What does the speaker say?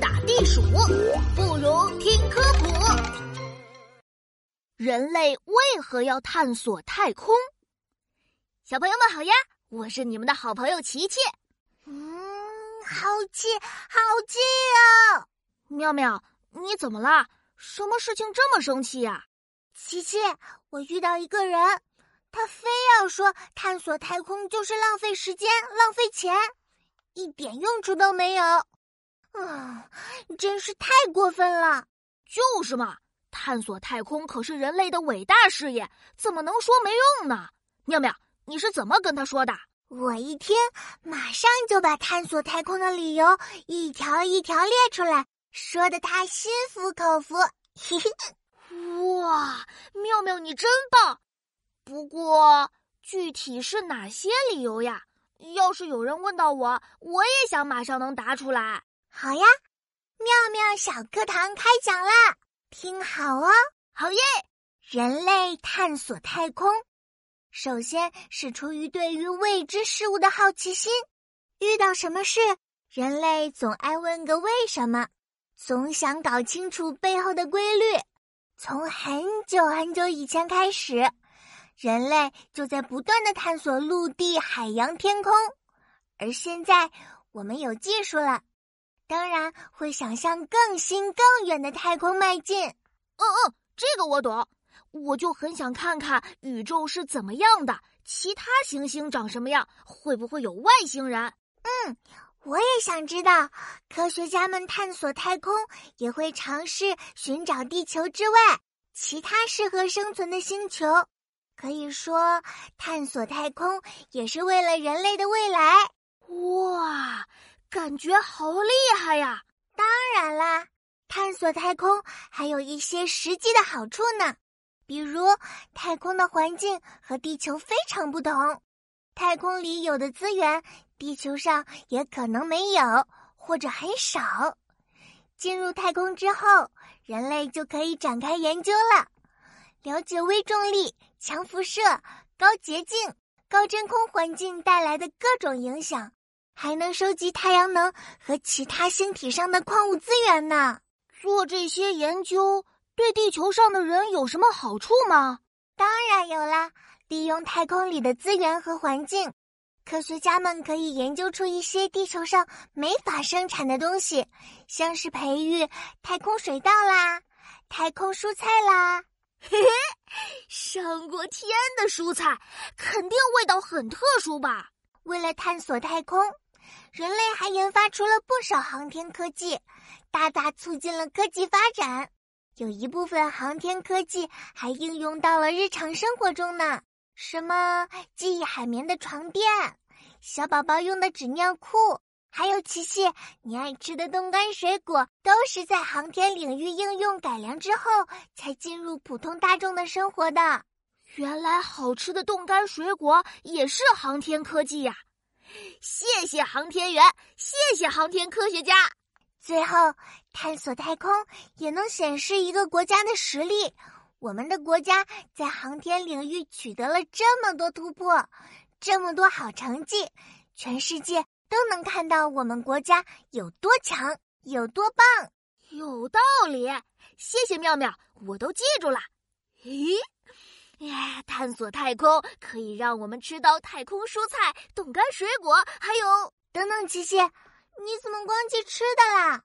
打地鼠，不如听科普。人类为何要探索太空？小朋友们好呀，我是你们的好朋友琪琪。嗯，好气，好气啊！妙妙，你怎么了？什么事情这么生气呀？琪琪，我遇到一个人，他非要说探索太空就是浪费时间、浪费钱，一点用处都没有。啊，真是太过分了！就是嘛，探索太空可是人类的伟大事业，怎么能说没用呢？妙妙，你是怎么跟他说的？我一听，马上就把探索太空的理由一条一条列出来，说的他心服口服。嘿嘿，哇，妙妙你真棒！不过具体是哪些理由呀？要是有人问到我，我也想马上能答出来。好呀，妙妙小课堂开讲啦！听好哦，好耶！人类探索太空，首先是出于对于未知事物的好奇心。遇到什么事，人类总爱问个为什么，总想搞清楚背后的规律。从很久很久以前开始，人类就在不断的探索陆地、海洋、天空，而现在我们有技术了。当然会想向更新更远的太空迈进。嗯嗯，这个我懂。我就很想看看宇宙是怎么样的，其他行星长什么样，会不会有外星人？嗯，我也想知道。科学家们探索太空，也会尝试寻找地球之外其他适合生存的星球。可以说，探索太空也是为了人类的未来。哇！感觉好厉害呀！当然啦，探索太空还有一些实际的好处呢，比如太空的环境和地球非常不同，太空里有的资源，地球上也可能没有或者很少。进入太空之后，人类就可以展开研究了，了解微重力、强辐射、高洁净、高真空环境带来的各种影响。还能收集太阳能和其他星体上的矿物资源呢。做这些研究对地球上的人有什么好处吗？当然有啦！利用太空里的资源和环境，科学家们可以研究出一些地球上没法生产的东西，像是培育太空水稻啦、太空蔬菜啦。嘿嘿，上过天的蔬菜肯定味道很特殊吧？为了探索太空。人类还研发出了不少航天科技，大大促进了科技发展。有一部分航天科技还应用到了日常生活中呢，什么记忆海绵的床垫、小宝宝用的纸尿裤，还有琪琪你爱吃的冻干水果，都是在航天领域应用改良之后才进入普通大众的生活的。原来好吃的冻干水果也是航天科技呀！谢谢航天员，谢谢航天科学家。最后，探索太空也能显示一个国家的实力。我们的国家在航天领域取得了这么多突破，这么多好成绩，全世界都能看到我们国家有多强，有多棒。有道理，谢谢妙妙，我都记住了。咦？探索太空可以让我们吃到太空蔬菜、冻干水果，还有等等。琪琪，你怎么光记吃的啦？